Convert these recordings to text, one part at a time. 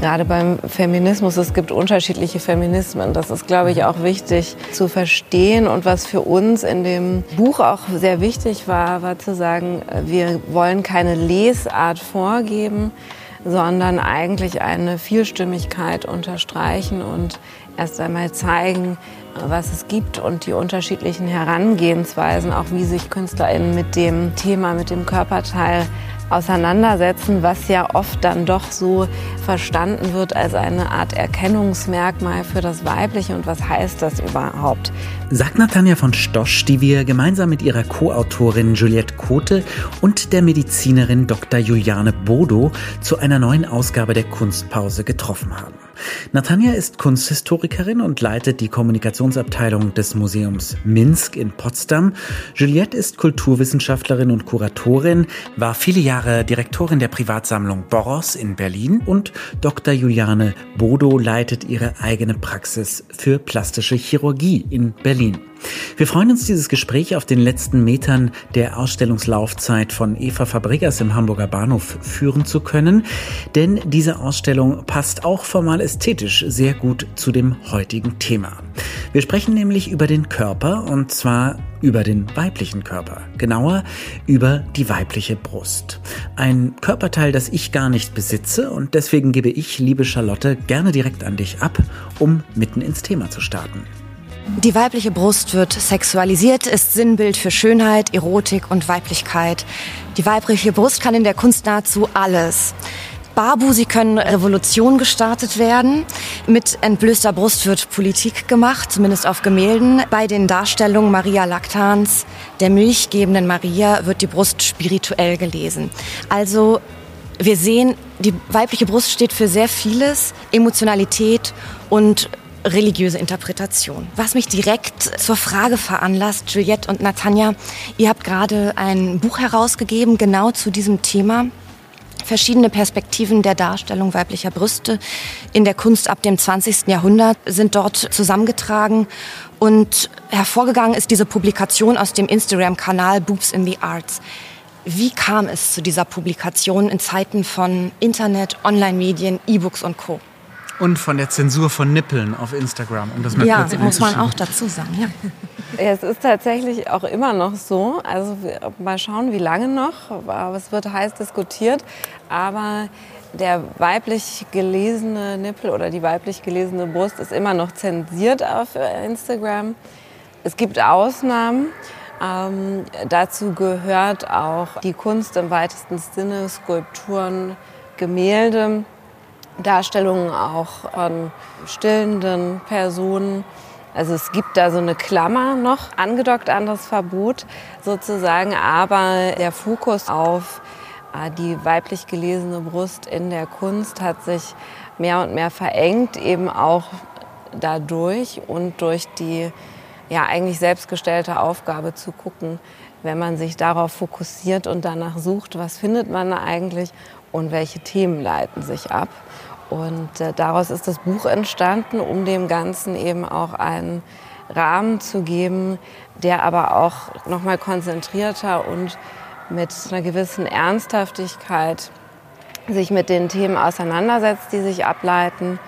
Gerade beim Feminismus, es gibt unterschiedliche Feminismen. Das ist, glaube ich, auch wichtig zu verstehen. Und was für uns in dem Buch auch sehr wichtig war, war zu sagen, wir wollen keine Lesart vorgeben, sondern eigentlich eine Vielstimmigkeit unterstreichen und erst einmal zeigen, was es gibt und die unterschiedlichen Herangehensweisen, auch wie sich KünstlerInnen mit dem Thema, mit dem Körperteil auseinandersetzen, was ja oft dann doch so verstanden wird als eine Art Erkennungsmerkmal für das Weibliche. Und was heißt das überhaupt? Sagt Natanja von Stosch, die wir gemeinsam mit ihrer Co-Autorin Juliette Kote und der Medizinerin Dr. Juliane Bodo zu einer neuen Ausgabe der Kunstpause getroffen haben. Natanja ist Kunsthistorikerin und leitet die Kommunikationsabteilung des Museums Minsk in Potsdam. Juliette ist Kulturwissenschaftlerin und Kuratorin, war viele Jahre Direktorin der Privatsammlung Boros in Berlin und Dr. Juliane Bodo leitet ihre eigene Praxis für plastische Chirurgie in Berlin. Wir freuen uns, dieses Gespräch auf den letzten Metern der Ausstellungslaufzeit von Eva Fabregas im Hamburger Bahnhof führen zu können, denn diese Ausstellung passt auch formal ästhetisch sehr gut zu dem heutigen Thema. Wir sprechen nämlich über den Körper und zwar über den weiblichen Körper, genauer über die weibliche Brust. Ein Körperteil, das ich gar nicht besitze und deswegen gebe ich, liebe Charlotte, gerne direkt an dich ab, um mitten ins Thema zu starten. Die weibliche Brust wird sexualisiert, ist Sinnbild für Schönheit, Erotik und Weiblichkeit. Die weibliche Brust kann in der Kunst nahezu alles. Babu, sie können Revolution gestartet werden. Mit entblößter Brust wird Politik gemacht, zumindest auf Gemälden. Bei den Darstellungen Maria Lactans, der milchgebenden Maria, wird die Brust spirituell gelesen. Also wir sehen, die weibliche Brust steht für sehr vieles, Emotionalität und religiöse Interpretation. Was mich direkt zur Frage veranlasst, Juliette und Natanja, ihr habt gerade ein Buch herausgegeben, genau zu diesem Thema. Verschiedene Perspektiven der Darstellung weiblicher Brüste in der Kunst ab dem 20. Jahrhundert sind dort zusammengetragen. Und hervorgegangen ist diese Publikation aus dem Instagram-Kanal Boobs in the Arts. Wie kam es zu dieser Publikation in Zeiten von Internet, Online-Medien, E-Books und Co.? Und von der Zensur von Nippeln auf Instagram, um das mal ja, kurz muss man auch dazu sagen. Ja. Es ist tatsächlich auch immer noch so. Also mal schauen, wie lange noch. Aber es wird heiß diskutiert. Aber der weiblich gelesene Nippel oder die weiblich gelesene Brust ist immer noch zensiert auf Instagram. Es gibt Ausnahmen. Ähm, dazu gehört auch die Kunst im weitesten Sinne, Skulpturen, Gemälde. Darstellungen auch von stillenden Personen. Also es gibt da so eine Klammer noch angedockt an das Verbot sozusagen, aber der Fokus auf äh, die weiblich gelesene Brust in der Kunst hat sich mehr und mehr verengt, eben auch dadurch und durch die ja eigentlich selbstgestellte Aufgabe zu gucken, wenn man sich darauf fokussiert und danach sucht, was findet man eigentlich und welche Themen leiten sich ab. Und äh, daraus ist das Buch entstanden, um dem Ganzen eben auch einen Rahmen zu geben, der aber auch noch mal konzentrierter und mit einer gewissen Ernsthaftigkeit sich mit den Themen auseinandersetzt, die sich ableiten.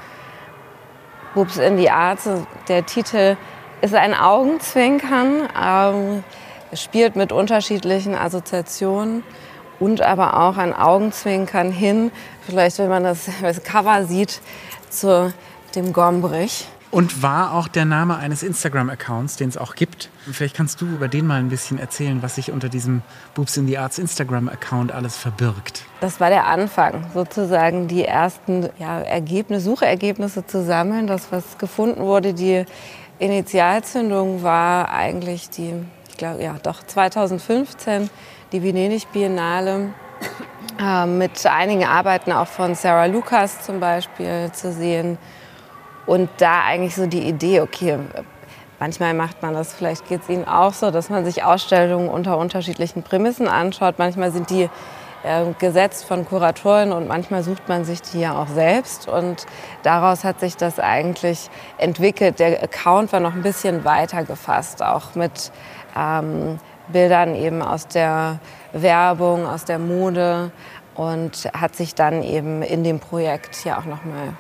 Boobs in the Arts, der Titel ist ein Augenzwinkern, ähm, spielt mit unterschiedlichen Assoziationen und aber auch ein Augenzwinkern hin, vielleicht wenn man das, das Cover sieht, zu dem Gombrich. Und war auch der Name eines Instagram-Accounts, den es auch gibt. Vielleicht kannst du über den mal ein bisschen erzählen, was sich unter diesem Boobs in the Arts Instagram-Account alles verbirgt. Das war der Anfang, sozusagen die ersten ja, Ergebnisse, Suchergebnisse zu sammeln. Das, was gefunden wurde, die Initialzündung war eigentlich die, ich glaube, ja, doch 2015 die Venedig Biennale äh, mit einigen Arbeiten auch von Sarah Lucas zum Beispiel zu sehen. Und da eigentlich so die Idee, okay, manchmal macht man das, vielleicht geht es Ihnen auch so, dass man sich Ausstellungen unter unterschiedlichen Prämissen anschaut. Manchmal sind die äh, gesetzt von Kuratoren und manchmal sucht man sich die ja auch selbst. Und daraus hat sich das eigentlich entwickelt. Der Account war noch ein bisschen weiter gefasst, auch mit ähm, Bildern eben aus der Werbung, aus der Mode, und hat sich dann eben in dem Projekt ja auch nochmal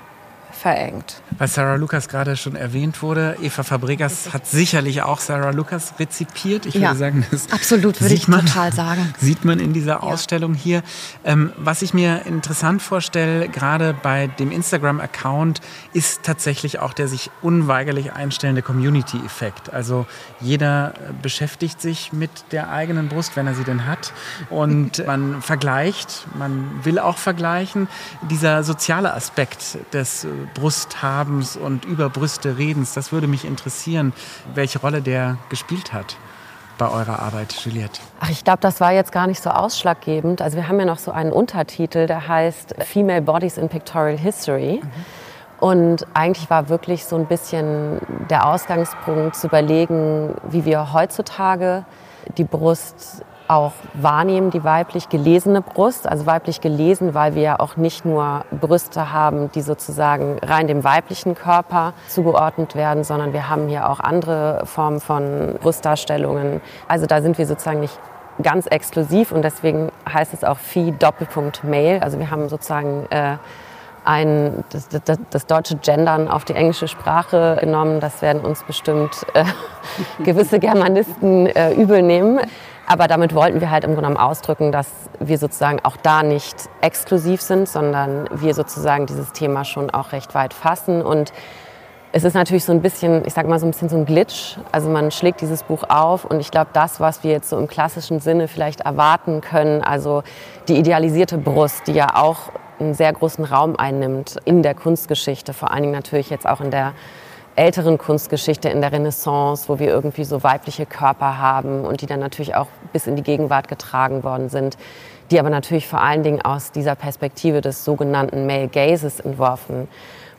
verengt. Weil Sarah Lucas gerade schon erwähnt wurde, Eva Fabregas hat sicherlich auch Sarah Lucas rezipiert. Ich ja, würde sagen, das absolut würde ich man, total sagen. Sieht man in dieser Ausstellung ja. hier. Ähm, was ich mir interessant vorstelle, gerade bei dem Instagram-Account, ist tatsächlich auch der sich unweigerlich einstellende Community-Effekt. Also jeder beschäftigt sich mit der eigenen Brust, wenn er sie denn hat. Und man vergleicht, man will auch vergleichen. Dieser soziale Aspekt des Brusthabens und über Brüste redens. Das würde mich interessieren, welche Rolle der gespielt hat bei eurer Arbeit, Juliette? Ach, ich glaube, das war jetzt gar nicht so ausschlaggebend. Also wir haben ja noch so einen Untertitel, der heißt Female Bodies in Pictorial History. Mhm. Und eigentlich war wirklich so ein bisschen der Ausgangspunkt zu überlegen, wie wir heutzutage die Brust auch wahrnehmen, die weiblich gelesene Brust. Also weiblich gelesen, weil wir ja auch nicht nur Brüste haben, die sozusagen rein dem weiblichen Körper zugeordnet werden, sondern wir haben hier auch andere Formen von Brustdarstellungen. Also da sind wir sozusagen nicht ganz exklusiv und deswegen heißt es auch Phi Doppelpunkt Male. Also wir haben sozusagen äh, ein, das, das, das, deutsche Gendern auf die englische Sprache genommen. Das werden uns bestimmt äh, gewisse Germanisten äh, übel nehmen. Aber damit wollten wir halt im Grunde genommen ausdrücken, dass wir sozusagen auch da nicht exklusiv sind, sondern wir sozusagen dieses Thema schon auch recht weit fassen. Und es ist natürlich so ein bisschen, ich sag mal so ein bisschen so ein Glitch. Also man schlägt dieses Buch auf und ich glaube, das, was wir jetzt so im klassischen Sinne vielleicht erwarten können, also die idealisierte Brust, die ja auch einen sehr großen Raum einnimmt in der Kunstgeschichte, vor allen Dingen natürlich jetzt auch in der älteren Kunstgeschichte in der Renaissance, wo wir irgendwie so weibliche Körper haben und die dann natürlich auch bis in die Gegenwart getragen worden sind, die aber natürlich vor allen Dingen aus dieser Perspektive des sogenannten Male Gazes entworfen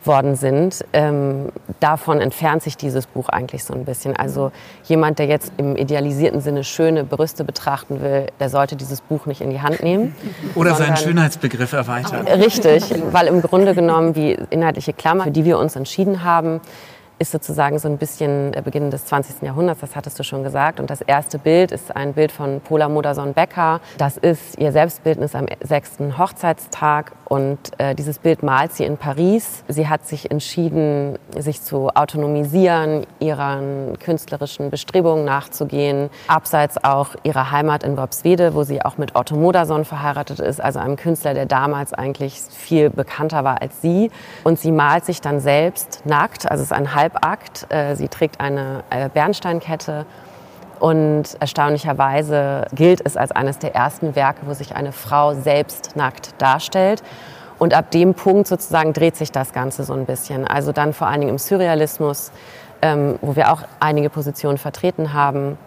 worden sind. Ähm, davon entfernt sich dieses Buch eigentlich so ein bisschen. Also jemand, der jetzt im idealisierten Sinne schöne Brüste betrachten will, der sollte dieses Buch nicht in die Hand nehmen. Oder seinen Schönheitsbegriff erweitern. Richtig, weil im Grunde genommen die inhaltliche Klammer, für die wir uns entschieden haben, ist sozusagen so ein bisschen der Beginn des 20. Jahrhunderts, das hattest du schon gesagt. Und das erste Bild ist ein Bild von Pola Modersohn-Becker. Das ist ihr Selbstbildnis am sechsten Hochzeitstag und äh, dieses Bild malt sie in Paris. Sie hat sich entschieden, sich zu autonomisieren, ihren künstlerischen Bestrebungen nachzugehen, abseits auch ihrer Heimat in Worpswede, wo sie auch mit Otto Modersohn verheiratet ist, also einem Künstler, der damals eigentlich viel bekannter war als sie. Und sie malt sich dann selbst nackt, also es ist ein Halb Halbakt. Äh, sie trägt eine äh, Bernsteinkette und erstaunlicherweise gilt es als eines der ersten Werke, wo sich eine Frau selbst nackt darstellt. Und ab dem Punkt sozusagen dreht sich das Ganze so ein bisschen. Also dann vor allen Dingen im Surrealismus, ähm, wo wir auch einige Positionen vertreten haben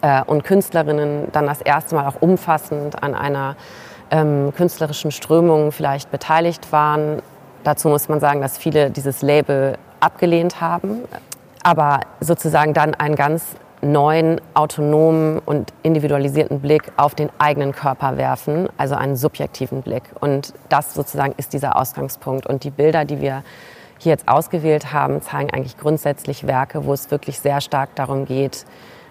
äh, und Künstlerinnen dann das erste Mal auch umfassend an einer ähm, künstlerischen Strömung vielleicht beteiligt waren. Dazu muss man sagen, dass viele dieses Label abgelehnt haben, aber sozusagen dann einen ganz neuen, autonomen und individualisierten Blick auf den eigenen Körper werfen, also einen subjektiven Blick. Und das sozusagen ist dieser Ausgangspunkt. Und die Bilder, die wir hier jetzt ausgewählt haben, zeigen eigentlich grundsätzlich Werke, wo es wirklich sehr stark darum geht,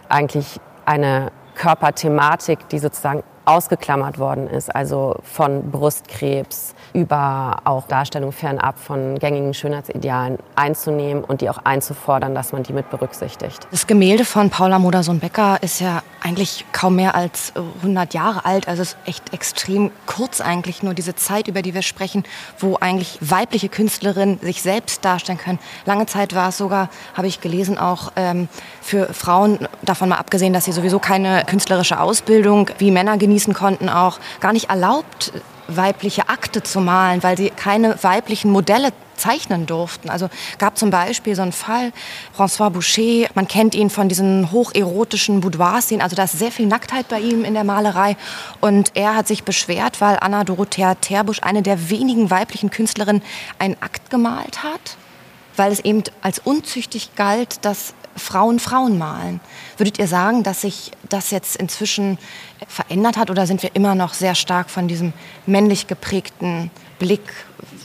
eigentlich eine Körperthematik, die sozusagen ausgeklammert worden ist, also von Brustkrebs über auch Darstellung fernab von gängigen Schönheitsidealen einzunehmen und die auch einzufordern, dass man die mit berücksichtigt. Das Gemälde von Paula Modersohn-Becker ist ja eigentlich kaum mehr als 100 Jahre alt, also es ist echt extrem kurz eigentlich nur diese Zeit, über die wir sprechen, wo eigentlich weibliche Künstlerinnen sich selbst darstellen können. Lange Zeit war es sogar, habe ich gelesen, auch ähm, für Frauen, davon mal abgesehen, dass sie sowieso keine künstlerische Ausbildung wie Männer genießen konnten, auch gar nicht erlaubt, weibliche Akte zu malen, weil sie keine weiblichen Modelle zeichnen durften. Also gab zum Beispiel so einen Fall, François Boucher, man kennt ihn von diesen hocherotischen Boudoir-Szenen, also da ist sehr viel Nacktheit bei ihm in der Malerei und er hat sich beschwert, weil Anna Dorothea Terbusch, eine der wenigen weiblichen Künstlerinnen, einen Akt gemalt hat, weil es eben als unzüchtig galt, dass Frauen Frauen malen. Würdet ihr sagen, dass sich das jetzt inzwischen verändert hat oder sind wir immer noch sehr stark von diesem männlich geprägten Blick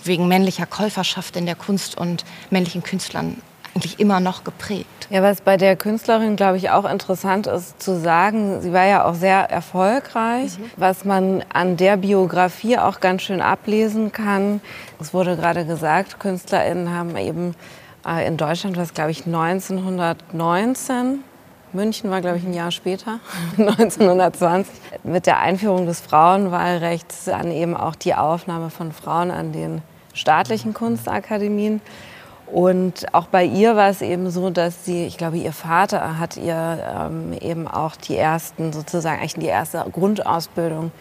wegen männlicher Käuferschaft in der Kunst und männlichen Künstlern eigentlich immer noch geprägt. Ja, was bei der Künstlerin, glaube ich, auch interessant ist zu sagen, sie war ja auch sehr erfolgreich, mhm. was man an der Biografie auch ganz schön ablesen kann. Es wurde gerade gesagt, KünstlerInnen haben eben in Deutschland, was glaube ich 1919 München war, glaube ich, ein Jahr später, 1920, mit der Einführung des Frauenwahlrechts an eben auch die Aufnahme von Frauen an den staatlichen Kunstakademien. Und auch bei ihr war es eben so, dass sie, ich glaube, ihr Vater hat ihr ähm, eben auch die ersten, sozusagen eigentlich die erste Grundausbildung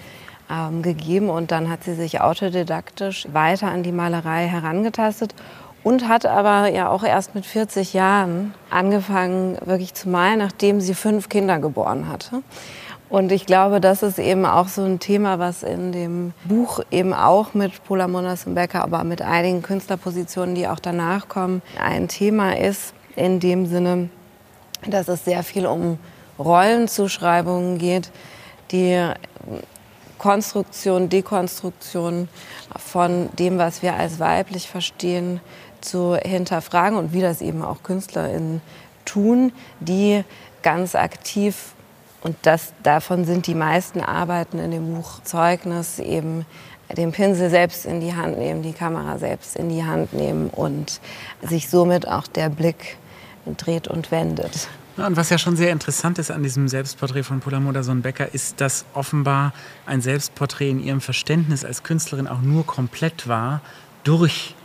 ähm, gegeben. Und dann hat sie sich autodidaktisch weiter an die Malerei herangetastet und hat aber ja auch erst mit 40 Jahren angefangen, wirklich zu malen, nachdem sie fünf Kinder geboren hatte. Und ich glaube, das ist eben auch so ein Thema, was in dem Buch eben auch mit Pola Becker, aber mit einigen Künstlerpositionen, die auch danach kommen, ein Thema ist, in dem Sinne, dass es sehr viel um Rollenzuschreibungen geht, die Konstruktion, Dekonstruktion von dem, was wir als weiblich verstehen, zu hinterfragen und wie das eben auch KünstlerInnen tun, die ganz aktiv und das, davon sind die meisten Arbeiten in dem Buch Zeugnis eben den Pinsel selbst in die Hand nehmen, die Kamera selbst in die Hand nehmen und sich somit auch der Blick dreht und wendet. Und was ja schon sehr interessant ist an diesem Selbstporträt von Paula Modersohn-Becker, ist, dass offenbar ein Selbstporträt in ihrem Verständnis als Künstlerin auch nur komplett war durch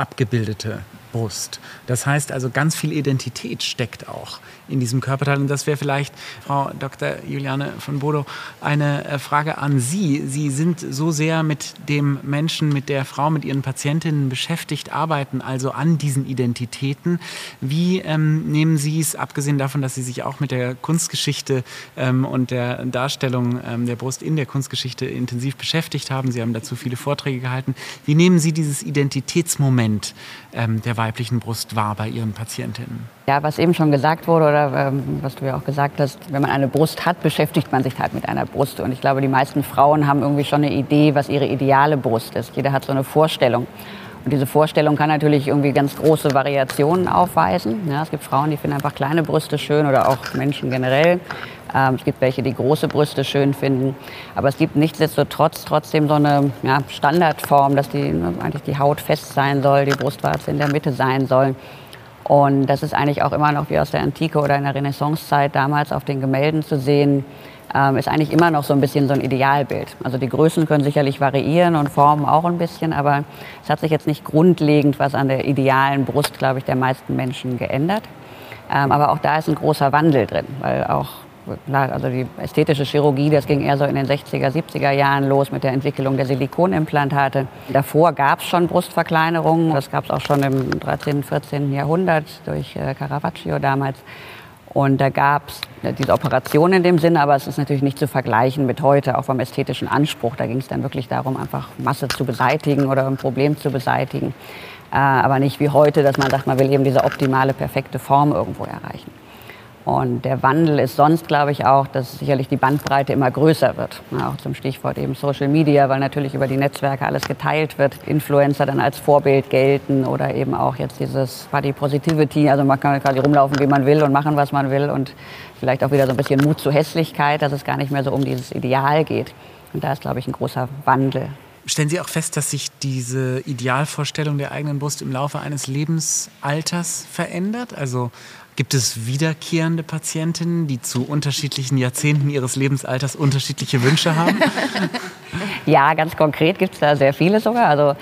abgebildete Brust. Das heißt also, ganz viel Identität steckt auch in diesem Körperteil. Und das wäre vielleicht, Frau Dr. Juliane von Bodo, eine äh, Frage an Sie. Sie sind so sehr mit dem Menschen, mit der Frau, mit Ihren Patientinnen beschäftigt, arbeiten also an diesen Identitäten. Wie ähm, nehmen Sie es, abgesehen davon, dass Sie sich auch mit der Kunstgeschichte ähm, und der Darstellung ähm, der Brust in der Kunstgeschichte intensiv beschäftigt haben? Sie haben dazu viele Vorträge gehalten. Wie nehmen Sie dieses Identitätsmoment ähm, der weiblichen Brust wahr bei Ihren Patientinnen? Ja, was eben schon gesagt wurde oder ähm, was du ja auch gesagt hast, wenn man eine Brust hat, beschäftigt man sich halt mit einer Brust. Und ich glaube, die meisten Frauen haben irgendwie schon eine Idee, was ihre ideale Brust ist. Jeder hat so eine Vorstellung. Und diese Vorstellung kann natürlich irgendwie ganz große Variationen aufweisen. Ja, es gibt Frauen, die finden einfach kleine Brüste schön oder auch Menschen generell. Ähm, es gibt welche, die große Brüste schön finden. Aber es gibt nichtsdestotrotz trotzdem so eine ja, Standardform, dass die, ne, eigentlich die Haut fest sein soll, die Brustwarze in der Mitte sein soll. Und das ist eigentlich auch immer noch wie aus der Antike oder in der Renaissancezeit damals auf den Gemälden zu sehen, ähm, ist eigentlich immer noch so ein bisschen so ein Idealbild. Also die Größen können sicherlich variieren und Formen auch ein bisschen, aber es hat sich jetzt nicht grundlegend was an der idealen Brust, glaube ich, der meisten Menschen geändert. Ähm, aber auch da ist ein großer Wandel drin, weil auch also die ästhetische Chirurgie, das ging eher so in den 60er, 70er Jahren los mit der Entwicklung der Silikonimplantate. Davor gab es schon Brustverkleinerungen, das gab es auch schon im 13., 14. Jahrhundert durch äh, Caravaggio damals. Und da gab es äh, diese Operation in dem Sinne, aber es ist natürlich nicht zu vergleichen mit heute, auch vom ästhetischen Anspruch. Da ging es dann wirklich darum, einfach Masse zu beseitigen oder ein Problem zu beseitigen. Äh, aber nicht wie heute, dass man sagt, man will eben diese optimale, perfekte Form irgendwo erreichen. Und der Wandel ist sonst, glaube ich, auch, dass sicherlich die Bandbreite immer größer wird. Auch zum Stichwort eben Social Media, weil natürlich über die Netzwerke alles geteilt wird. Influencer dann als Vorbild gelten oder eben auch jetzt dieses Body Positivity. Also man kann quasi rumlaufen, wie man will und machen, was man will. Und vielleicht auch wieder so ein bisschen Mut zur Hässlichkeit, dass es gar nicht mehr so um dieses Ideal geht. Und da ist, glaube ich, ein großer Wandel. Stellen Sie auch fest, dass sich diese Idealvorstellung der eigenen Brust im Laufe eines Lebensalters verändert? Also Gibt es wiederkehrende Patientinnen, die zu unterschiedlichen Jahrzehnten ihres Lebensalters unterschiedliche Wünsche haben? ja, ganz konkret gibt es da sehr viele sogar. Also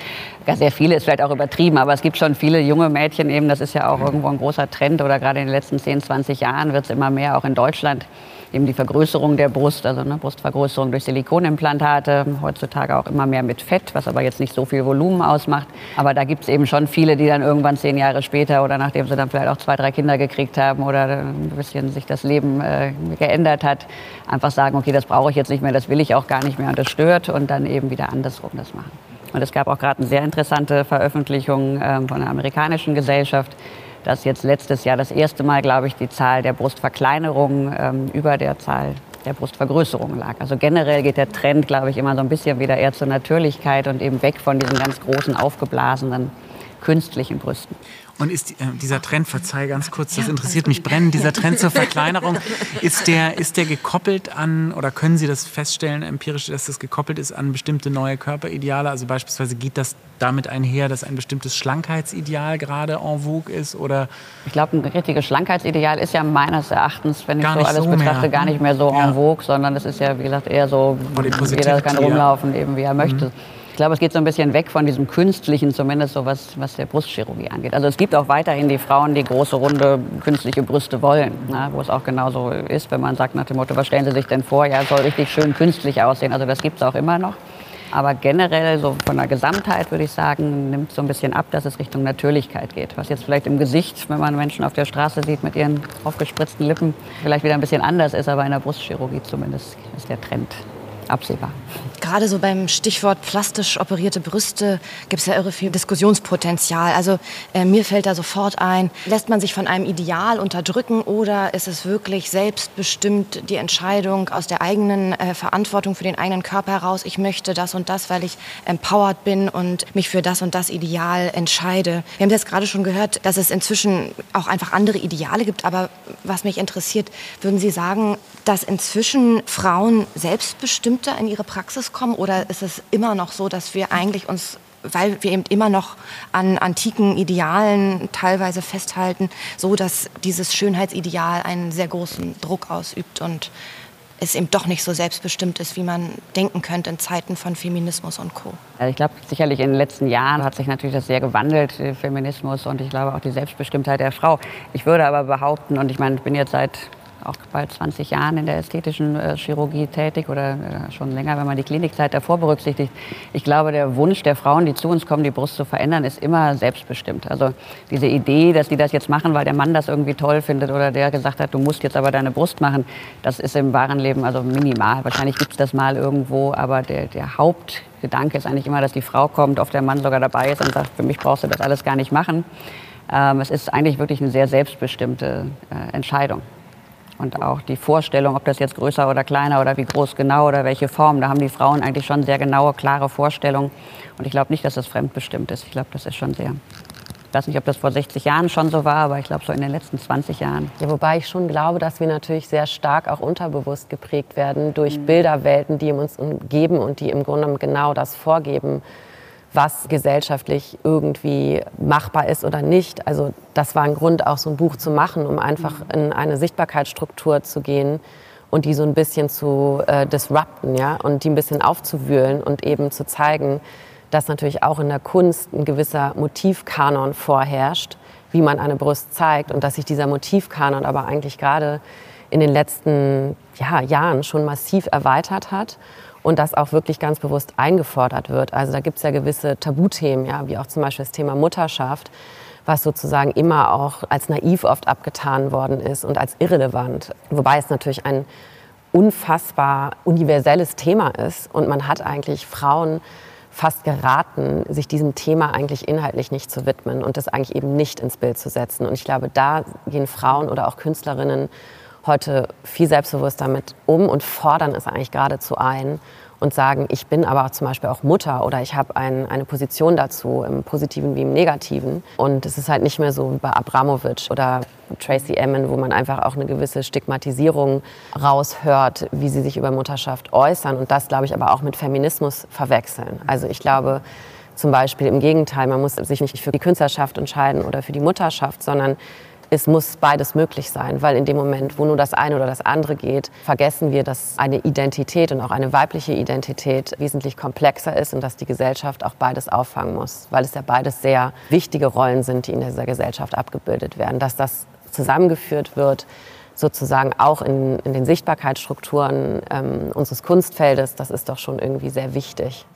sehr viele ist vielleicht auch übertrieben, aber es gibt schon viele junge Mädchen eben. Das ist ja auch irgendwo ein großer Trend oder gerade in den letzten 10, 20 Jahren wird es immer mehr auch in Deutschland eben die Vergrößerung der Brust, also ne, Brustvergrößerung durch Silikonimplantate, heutzutage auch immer mehr mit Fett, was aber jetzt nicht so viel Volumen ausmacht. Aber da gibt es eben schon viele, die dann irgendwann zehn Jahre später oder nachdem sie dann vielleicht auch zwei, drei Kinder gekriegt haben oder ein bisschen sich das Leben äh, geändert hat, einfach sagen, okay, das brauche ich jetzt nicht mehr, das will ich auch gar nicht mehr und das stört und dann eben wieder andersrum das machen. Und es gab auch gerade eine sehr interessante Veröffentlichung äh, von einer amerikanischen Gesellschaft, dass jetzt letztes Jahr das erste Mal, glaube ich, die Zahl der Brustverkleinerungen ähm, über der Zahl der Brustvergrößerung lag. Also generell geht der Trend, glaube ich, immer so ein bisschen wieder eher zur Natürlichkeit und eben weg von diesen ganz großen, aufgeblasenen, künstlichen Brüsten. Und ist äh, dieser Trend, verzeih ganz kurz, das interessiert mich brennend, dieser Trend zur Verkleinerung, ist der, ist der gekoppelt an, oder können Sie das feststellen empirisch, dass das gekoppelt ist an bestimmte neue Körperideale? Also beispielsweise geht das damit einher, dass ein bestimmtes Schlankheitsideal gerade en vogue ist? Oder ich glaube, ein richtiges Schlankheitsideal ist ja meines Erachtens, wenn ich so alles so betrachte, mehr. gar nicht mehr so Ja. en vogue, sondern es ist ja, wie gesagt, eher so, jeder kann rumlaufen, eben wie er möchte. Ich glaube, es geht so ein bisschen weg von diesem Künstlichen, zumindest so was, was der Brustchirurgie angeht. Also es gibt auch weiterhin die Frauen, die große, runde, künstliche Brüste wollen. Ne? Wo es auch genauso ist, wenn man sagt nach dem Motto, was stellen Sie sich denn vor? Ja, es soll richtig schön künstlich aussehen. Also das gibt es auch immer noch. Aber generell, so von der Gesamtheit würde ich sagen, nimmt so ein bisschen ab, dass es Richtung Natürlichkeit geht. Was jetzt vielleicht im Gesicht, wenn man Menschen auf der Straße sieht mit ihren aufgespritzten Lippen, vielleicht wieder ein bisschen anders ist, aber in der Brustchirurgie zumindest ist der Trend absehbar. Gerade so beim Stichwort plastisch operierte Brüste gibt es ja irre viel Diskussionspotenzial. Also äh, mir fällt da sofort ein, lässt man sich von einem Ideal unterdrücken oder ist es wirklich selbstbestimmt die Entscheidung aus der eigenen äh, Verantwortung für den eigenen Körper heraus, ich möchte das und das, weil ich empowered bin und mich für das und das Ideal entscheide. Wir haben jetzt gerade schon gehört, dass es inzwischen auch einfach andere Ideale gibt, aber was mich interessiert, würden Sie sagen, dass inzwischen Frauen selbstbestimmter in ihre Praxis kommen oder ist es immer noch so, dass wir eigentlich uns weil wir eben immer noch an antiken Idealen teilweise festhalten, so dass dieses Schönheitsideal einen sehr großen Druck ausübt und es eben doch nicht so selbstbestimmt ist, wie man denken könnte in Zeiten von Feminismus und Co. Also ich glaube, sicherlich in den letzten Jahren hat sich natürlich das sehr gewandelt, der Feminismus und ich glaube auch die Selbstbestimmtheit der Frau. Ich würde aber behaupten, und ich meine, ich bin jetzt seit auch bald 20 Jahren in der ästhetischen äh, Chirurgie tätig oder äh, schon länger, wenn man die Klinikzeit davor berücksichtigt. Ich glaube, der Wunsch der Frauen, die zu uns kommen, die Brust zu verändern, ist immer selbstbestimmt. Also diese Idee, dass die das jetzt machen, weil der Mann das irgendwie toll findet oder der gesagt hat, du musst jetzt aber deine Brust machen, das ist im wahren Leben also minimal. Wahrscheinlich gibt es das mal irgendwo, aber der, der Hauptgedanke ist eigentlich immer, dass die Frau kommt, oft der Mann sogar dabei ist und sagt, für mich brauchst du das alles gar nicht machen. Ähm, es ist eigentlich wirklich eine sehr selbstbestimmte äh, Entscheidung. Und auch die Vorstellung, ob das jetzt größer oder kleiner oder wie groß genau oder welche Form, da haben die Frauen eigentlich schon sehr genaue, klare Vorstellungen. Und ich glaube nicht, dass das fremdbestimmt ist. Ich glaube, das ist schon sehr. Ich weiß nicht, ob das vor 60 Jahren schon so war, aber ich glaube so in den letzten 20 Jahren. Ja, wobei ich schon glaube, dass wir natürlich sehr stark auch unterbewusst geprägt werden durch Bilderwelten, die uns umgeben und die im Grunde genau das vorgeben, was gesellschaftlich irgendwie machbar ist oder nicht. Also das war ein Grund, auch so ein Buch zu machen, um einfach in eine Sichtbarkeitsstruktur zu gehen und die so ein bisschen zu äh, disrupten, ja, und die ein bisschen aufzuwühlen und eben zu zeigen, dass natürlich auch in der Kunst ein gewisser Motivkanon vorherrscht, wie man eine Brust zeigt und dass sich dieser Motivkanon aber eigentlich gerade in den letzten ja, Jahren schon massiv erweitert hat und das auch wirklich ganz bewusst eingefordert wird. Also da gibt es ja gewisse Tabuthemen, ja, wie auch zum Beispiel das Thema Mutterschaft, was sozusagen immer auch als naiv oft abgetan worden ist und als irrelevant. Wobei es natürlich ein unfassbar universelles Thema ist und man hat eigentlich Frauen fast geraten, sich diesem Thema eigentlich inhaltlich nicht zu widmen und das eigentlich eben nicht ins Bild zu setzen. Und ich glaube, da gehen Frauen oder auch Künstlerinnen heute viel selbstbewusster mit um und fordern es eigentlich geradezu ein und sagen, ich bin aber zum Beispiel auch Mutter oder ich habe ein, eine Position dazu, im Positiven wie im Negativen. Und es ist halt nicht mehr so wie bei Abramovic oder Tracy Emin, wo man einfach auch eine gewisse Stigmatisierung raushört, wie sie sich über Mutterschaft äußern und das, glaube ich, aber auch mit Feminismus verwechseln. Also ich glaube, zum Beispiel im Gegenteil, man muss sich nicht für die Künstlerschaft entscheiden oder für die Mutterschaft, sondern es muss beides möglich sein, weil in dem Moment, wo nur das eine oder das andere geht, vergessen wir, dass eine Identität und auch eine weibliche Identität wesentlich komplexer ist und dass die Gesellschaft auch beides auffangen muss, weil es ja beides sehr wichtige Rollen sind, die in dieser Gesellschaft abgebildet werden. Dass das zusammengeführt wird, sozusagen auch in, in den Sichtbarkeitsstrukturen ähm, unseres Kunstfeldes, das ist doch schon irgendwie sehr wichtig.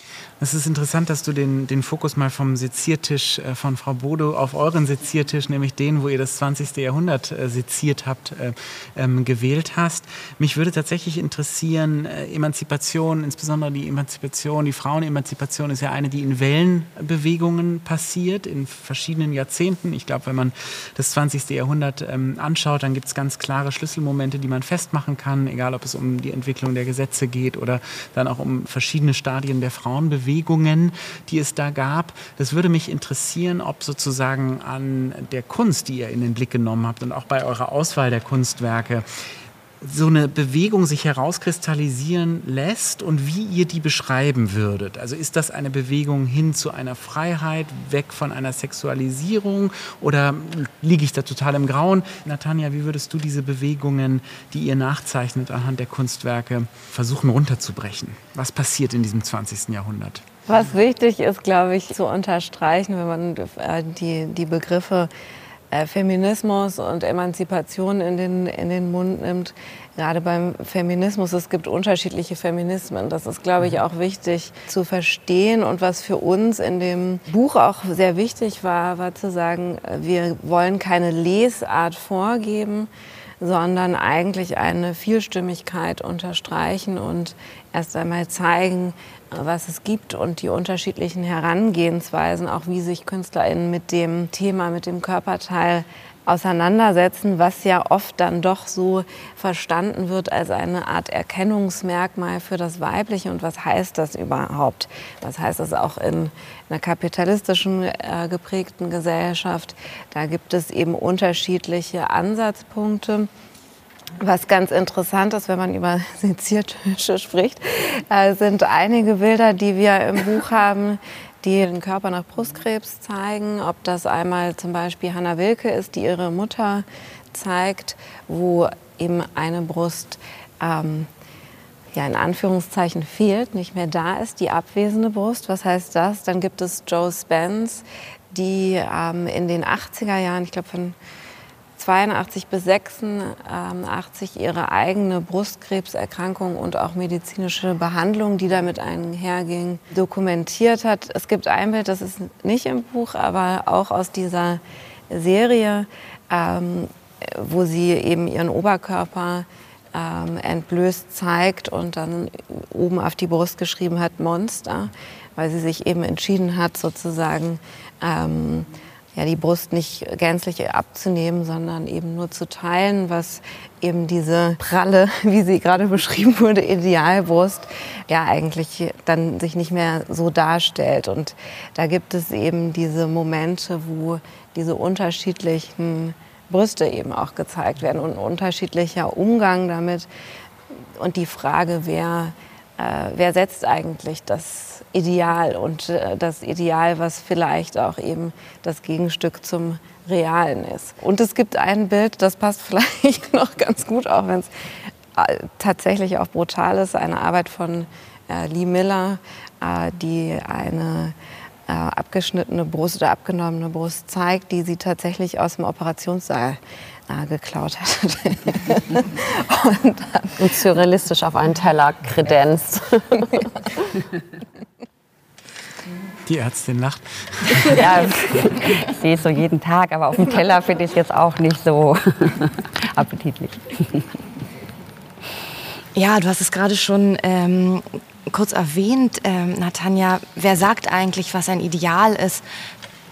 Es ist interessant, dass du den, den Fokus mal vom Seziertisch äh, von Frau Bodo auf euren Seziertisch, nämlich den, wo ihr das 20. Jahrhundert äh, seziert habt, äh, ähm, gewählt hast. Mich würde tatsächlich interessieren, äh, Emanzipation, insbesondere die Emanzipation, die Frauenemanzipation ist ja eine, die in Wellenbewegungen passiert, in verschiedenen Jahrzehnten. Ich glaube, wenn man das 20. Jahrhundert ähm, anschaut, dann gibt es ganz klare Schlüsselmomente, die man festmachen kann, egal ob es um die Entwicklung der Gesetze geht oder dann auch um verschiedene Stadien der Frauenbewegungen, die es da gab. Das würde mich interessieren, ob sozusagen an der Kunst, die ihr in den Blick genommen habt und auch bei eurer Auswahl der Kunstwerke, so eine Bewegung sich herauskristallisieren lässt und wie ihr die beschreiben würdet. Also ist das eine Bewegung hin zu einer Freiheit, weg von einer Sexualisierung oder liege ich da total im Grauen? Natanja, wie würdest du diese Bewegungen, die ihr nachzeichnet anhand der Kunstwerke, versuchen runterzubrechen? Was passiert in diesem 20. Jahrhundert? Was wichtig ist, glaube ich, zu unterstreichen, wenn man äh, die, die Begriffe Feminismus und Emanzipation in den, in den Mund nimmt. Gerade beim Feminismus, es gibt unterschiedliche Feminismen. Das ist, glaube ich, auch wichtig zu verstehen. Und was für uns in dem Buch auch sehr wichtig war, war zu sagen, wir wollen keine Lesart vorgeben, sondern eigentlich eine Vielstimmigkeit unterstreichen und erst einmal zeigen, was es gibt und die unterschiedlichen Herangehensweisen, auch wie sich KünstlerInnen mit dem Thema, mit dem Körperteil auseinandersetzen, was ja oft dann doch so verstanden wird als eine Art Erkennungsmerkmal für das Weibliche. Und was heißt das überhaupt? Was heißt das auch in einer kapitalistischen äh, geprägten Gesellschaft? Da gibt es eben unterschiedliche Ansatzpunkte. Was ganz interessant ist, wenn man über Seziertische spricht, äh, sind einige Bilder, die wir im Buch haben, die den Körper nach Brustkrebs zeigen. Ob das einmal zum Beispiel Hannah Wilke ist, die ihre Mutter zeigt, wo eben eine Brust ähm, ja, in Anführungszeichen fehlt, nicht mehr da ist, die abwesende Brust. Was heißt das? Dann gibt es Joe Spence, die ähm, in den 80er Jahren, ich glaube von 82 bis 86 ihre eigene Brustkrebserkrankung und auch medizinische Behandlung, die damit einherging, dokumentiert hat. Es gibt ein Bild, das ist nicht im Buch, aber auch aus dieser Serie, ähm, wo sie eben ihren Oberkörper ähm, entblößt zeigt und dann oben auf die Brust geschrieben hat Monster, weil sie sich eben entschieden hat, sozusagen ähm, ja, die Brust nicht gänzlich abzunehmen, sondern eben nur zu teilen, was eben diese pralle, wie sie gerade beschrieben wurde, Idealbrust, ja eigentlich dann sich nicht mehr so darstellt. Und da gibt es eben diese Momente, wo diese unterschiedlichen Brüste eben auch gezeigt werden und unterschiedlicher Umgang damit und die Frage, wer äh, wer setzt eigentlich das Ideal und äh, das Ideal, was vielleicht auch eben das Gegenstück zum Realen ist. Und es gibt ein Bild, das passt vielleicht noch ganz gut, auch wenn es äh, tatsächlich auch brutal ist, eine Arbeit von Lee Miller, die eine abgeschnittene Brust oder abgenommene Brust zeigt, die sie tatsächlich aus dem Operationssaal äh, geklaut hat. und, und surrealistisch auf einen Teller kredenzt. Die Ärztin lacht. Ja, ich sehe es so jeden Tag, aber auf dem Teller finde ich es jetzt auch nicht so appetitlich. Ja, du hast es gerade schon ähm, kurz erwähnt, ähm, Natanja. Wer sagt eigentlich, was ein Ideal ist?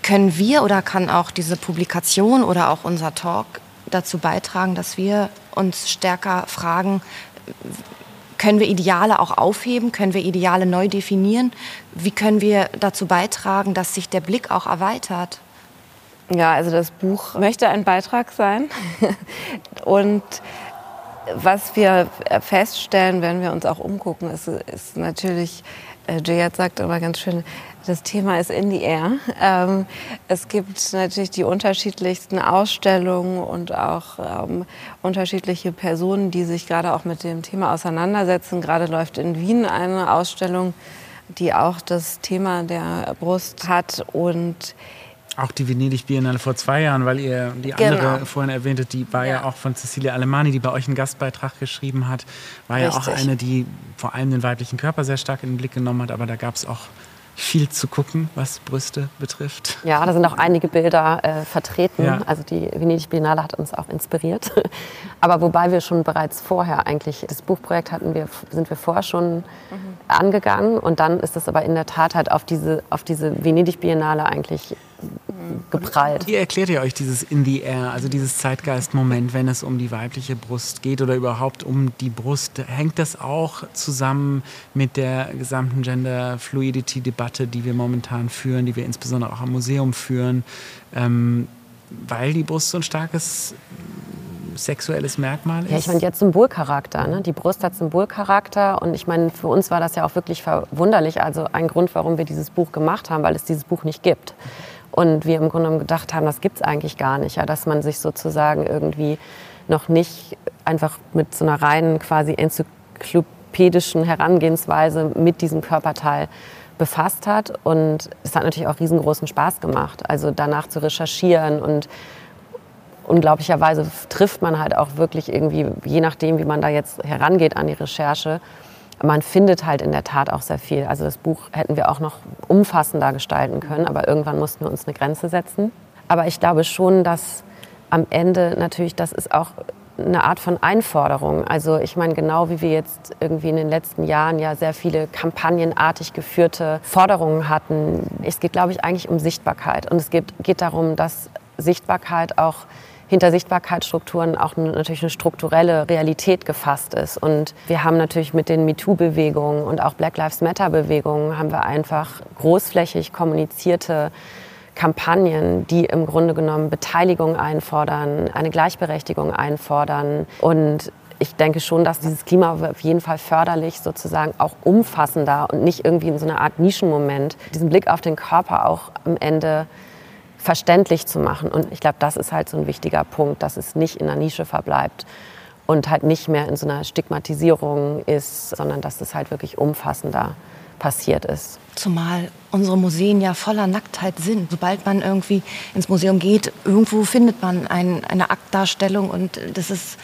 Können wir oder kann auch diese Publikation oder auch unser Talk dazu beitragen, dass wir uns stärker fragen, können wir Ideale auch aufheben? Können wir Ideale neu definieren? Wie können wir dazu beitragen, dass sich der Blick auch erweitert? Ja, also das Buch möchte ein Beitrag sein. Und was wir feststellen, wenn wir uns auch umgucken, ist, ist natürlich, äh, Juliette sagt aber ganz schön, das Thema ist in the air. Ähm, es gibt natürlich die unterschiedlichsten Ausstellungen und auch ähm, unterschiedliche Personen, die sich gerade auch mit dem Thema auseinandersetzen. Gerade läuft in Wien eine Ausstellung, die auch das Thema der Brust hat und auch die Venedig Biennale vor zwei Jahren, weil ihr die genau. andere vorhin erwähntet, die war ja. ja. auch von Cecilia Alemani, die bei euch einen Gastbeitrag geschrieben hat, war Richtig. ja auch eine, die vor allem den weiblichen Körper sehr stark in den Blick genommen hat, aber da gab es auch viel zu gucken, was Brüste betrifft. Ja, da sind auch einige Bilder äh, vertreten. Ja. Also die Venedig Biennale hat uns auch inspiriert. Aber wobei wir schon bereits vorher eigentlich das Buchprojekt hatten, wir, sind wir vorher schon mhm. angegangen. Und dann ist es aber in der Tat halt auf diese, auf diese Venedig Biennale eigentlich geprallt. Wie erklärt ihr euch dieses In the Air, also dieses Zeitgeist-Moment, wenn es um die weibliche Brust geht oder überhaupt um die Brust? Hängt das auch zusammen mit der gesamten Gender-Fluidity-Debatte, die wir momentan führen, die wir insbesondere auch am Museum führen, ähm, weil die Brust so ein starkes sexuelles Merkmal ist? Ja, ich meine, jetzt Symbolcharakter. Ne? Die Brust hat Symbolcharakter und ich meine, für uns war das ja auch wirklich verwunderlich. Also ein Grund, warum wir dieses Buch gemacht haben, weil es dieses Buch nicht gibt. Und wir im Grunde genommen gedacht haben, das gibt es eigentlich gar nicht. Ja? Dass man sich sozusagen irgendwie noch nicht einfach mit so einer reinen quasi enzyklopädischen Herangehensweise mit diesem Körperteil befasst hat. Und es hat natürlich auch riesengroßen Spaß gemacht, also danach zu recherchieren und unglaublicherweise trifft man halt auch wirklich irgendwie, je nachdem, wie man da jetzt herangeht an die Recherche, man findet halt in der Tat auch sehr viel. Also das Buch hätten wir auch noch umfassender gestalten können, aber irgendwann mussten wir uns eine Grenze setzen. Aber ich glaube schon, dass am Ende natürlich, das ist auch eine Art von Einforderung. Also ich meine, genau wie wir jetzt irgendwie in den letzten Jahren ja sehr viele kampagnenartig geführte Forderungen hatten. Es geht, glaube ich, eigentlich um Sichtbarkeit. Und es geht, geht darum, dass Sichtbarkeit auch hinter Sichtbarkeitsstrukturen auch natürlich eine strukturelle Realität gefasst ist. Und wir haben natürlich mit den MeToo-Bewegungen und auch Black Lives Matter-Bewegungen haben wir einfach großflächig kommunizierte Kampagnen, die im Grunde genommen Beteiligung einfordern, eine Gleichberechtigung einfordern. Und ich denke schon, dass dieses Klima auf jeden Fall förderlich sozusagen auch umfassender und nicht irgendwie in so einer Art Nischenmoment diesen Blick auf den Körper auch am Ende verständlich zu machen. Und ich glaube, das ist halt so ein wichtiger Punkt, dass es nicht in der Nische verbleibt und halt nicht mehr in so einer Stigmatisierung ist, sondern dass es halt wirklich umfassender passiert ist. Zumal unsere Museen ja voller Nacktheit sind. Sobald man irgendwie ins Museum geht, irgendwo findet man ein, eine Aktdarstellung und das ist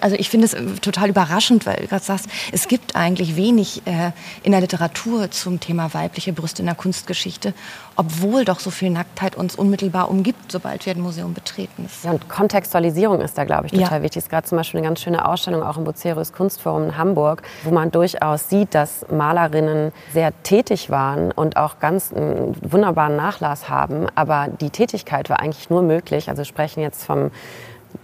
also ich finde es äh, total überraschend, weil du gerade sagst, es gibt eigentlich wenig äh, in der Literatur zum Thema weibliche Brüste in der Kunstgeschichte, obwohl doch so viel Nacktheit uns unmittelbar umgibt, sobald wir ein Museum betreten. Ja, und Kontextualisierung ist da, glaube ich, total ja. wichtig. Es gerade zum Beispiel eine ganz schöne Ausstellung auch im Bucerius Kunstforum in Hamburg, wo man durchaus sieht, dass Malerinnen sehr tätig waren und auch ganz einen wunderbaren Nachlass haben. Aber die Tätigkeit war eigentlich nur möglich, also wir sprechen jetzt vom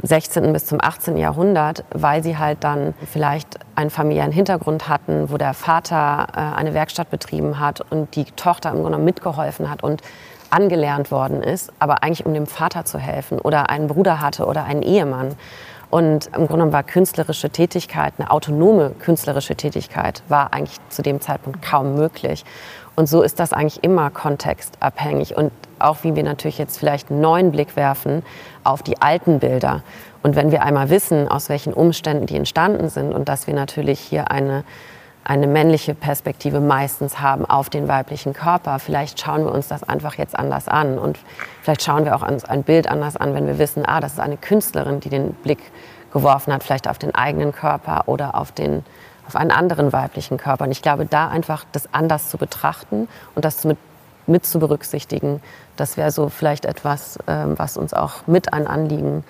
16. bis zum 18. Jahrhundert, weil sie halt dann vielleicht einen familiären Hintergrund hatten, wo der Vater äh, eine Werkstatt betrieben hat und die Tochter im Grunde mitgeholfen hat und angelernt worden ist, aber eigentlich um dem Vater zu helfen oder einen Bruder hatte oder einen Ehemann. Und im Grunde war künstlerische Tätigkeit, eine autonome künstlerische Tätigkeit, war eigentlich zu dem Zeitpunkt kaum möglich. Und so ist das eigentlich immer kontextabhängig. Und auch wie wir natürlich jetzt vielleicht einen neuen Blick werfen auf die alten Bilder. Und wenn wir einmal wissen, aus welchen Umständen die entstanden sind und dass wir natürlich hier eine, eine männliche Perspektive meistens haben auf den weiblichen Körper, vielleicht schauen wir uns das einfach jetzt anders an. Und vielleicht schauen wir auch ein Bild anders an, wenn wir wissen, ah, das ist eine Künstlerin, die den Blick geworfen hat, vielleicht auf den eigenen Körper oder auf, den, auf einen anderen weiblichen Körper. Und ich glaube, da einfach das anders zu betrachten und das mit, mit zu berücksichtigen, das wäre so vielleicht etwas, ähm, was uns auch mit ein Anliegen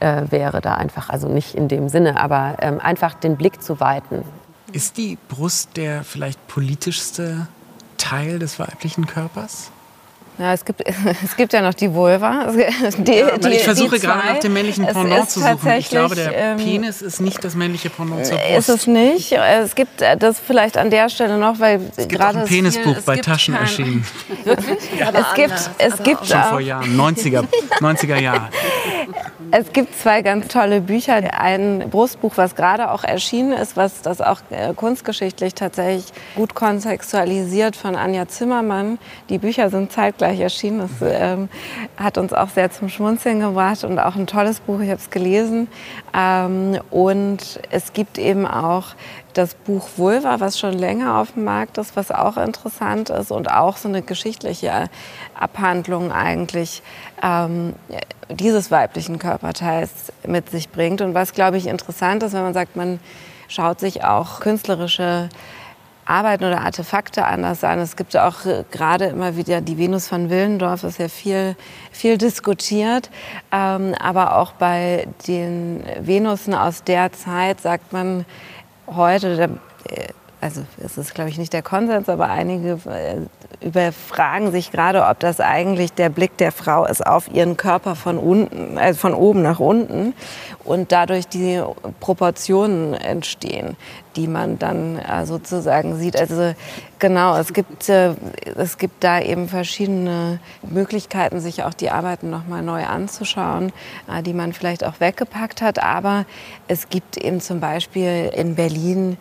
äh, wäre, da einfach, also nicht in dem Sinne, aber ähm, einfach den Blick zu weiten. Ist die Brust der vielleicht politischste Teil des weiblichen Körpers? Ja, es gibt, es gibt ja noch die Vulva. Die, ja, die, ich versuche gerade nach dem männlichen Pendant zu suchen. Ich glaube, der ähm, Penis ist nicht das männliche Pendant zur Brust. Ist es nicht. Es gibt das vielleicht an der Stelle noch, weil es gibt gerade auch ein Penisbuch bei Taschen kein, erschienen. ja, es gibt, es gibt schon vor Jahren, 90er, 90er Jahre. Es gibt zwei ganz tolle Bücher. Ein Brustbuch, was gerade auch erschienen ist, was das auch äh, kunstgeschichtlich tatsächlich gut kontextualisiert von Anja Zimmermann. Die Bücher sind zeitgleich erschienen. Das ähm, hat uns auch sehr zum Schmunzeln gebracht und auch ein tolles Buch. Ich habe es gelesen. Ähm, und es gibt eben auch das Buch Vulva, was schon länger auf dem Markt ist, was auch interessant ist und auch so eine geschichtliche Abhandlung eigentlich ähm, dieses weiblichen Körperteils mit sich bringt. Und was, glaube ich, interessant ist, wenn man sagt, man schaut sich auch künstlerische Arbeiten oder Artefakte anders an. Es gibt auch äh, gerade immer wieder die Venus von Willendorf, ist ja viel, viel diskutiert. Ähm, aber auch bei den Venusen aus der Zeit sagt man, heute, äh, also es ist, glaube ich, nicht der Konsens, aber einige äh, überfragen sich gerade, ob das eigentlich der Blick der Frau ist auf ihren Körper von unten, also von oben nach unten und dadurch die Proportionen entstehen, die man dann äh, sozusagen sieht. Also genau, es gibt, äh, es gibt da eben verschiedene Möglichkeiten, sich auch die Arbeiten nochmal neu anzuschauen, äh, die man vielleicht auch weggepackt hat. Aber es gibt eben zum Beispiel in Berlin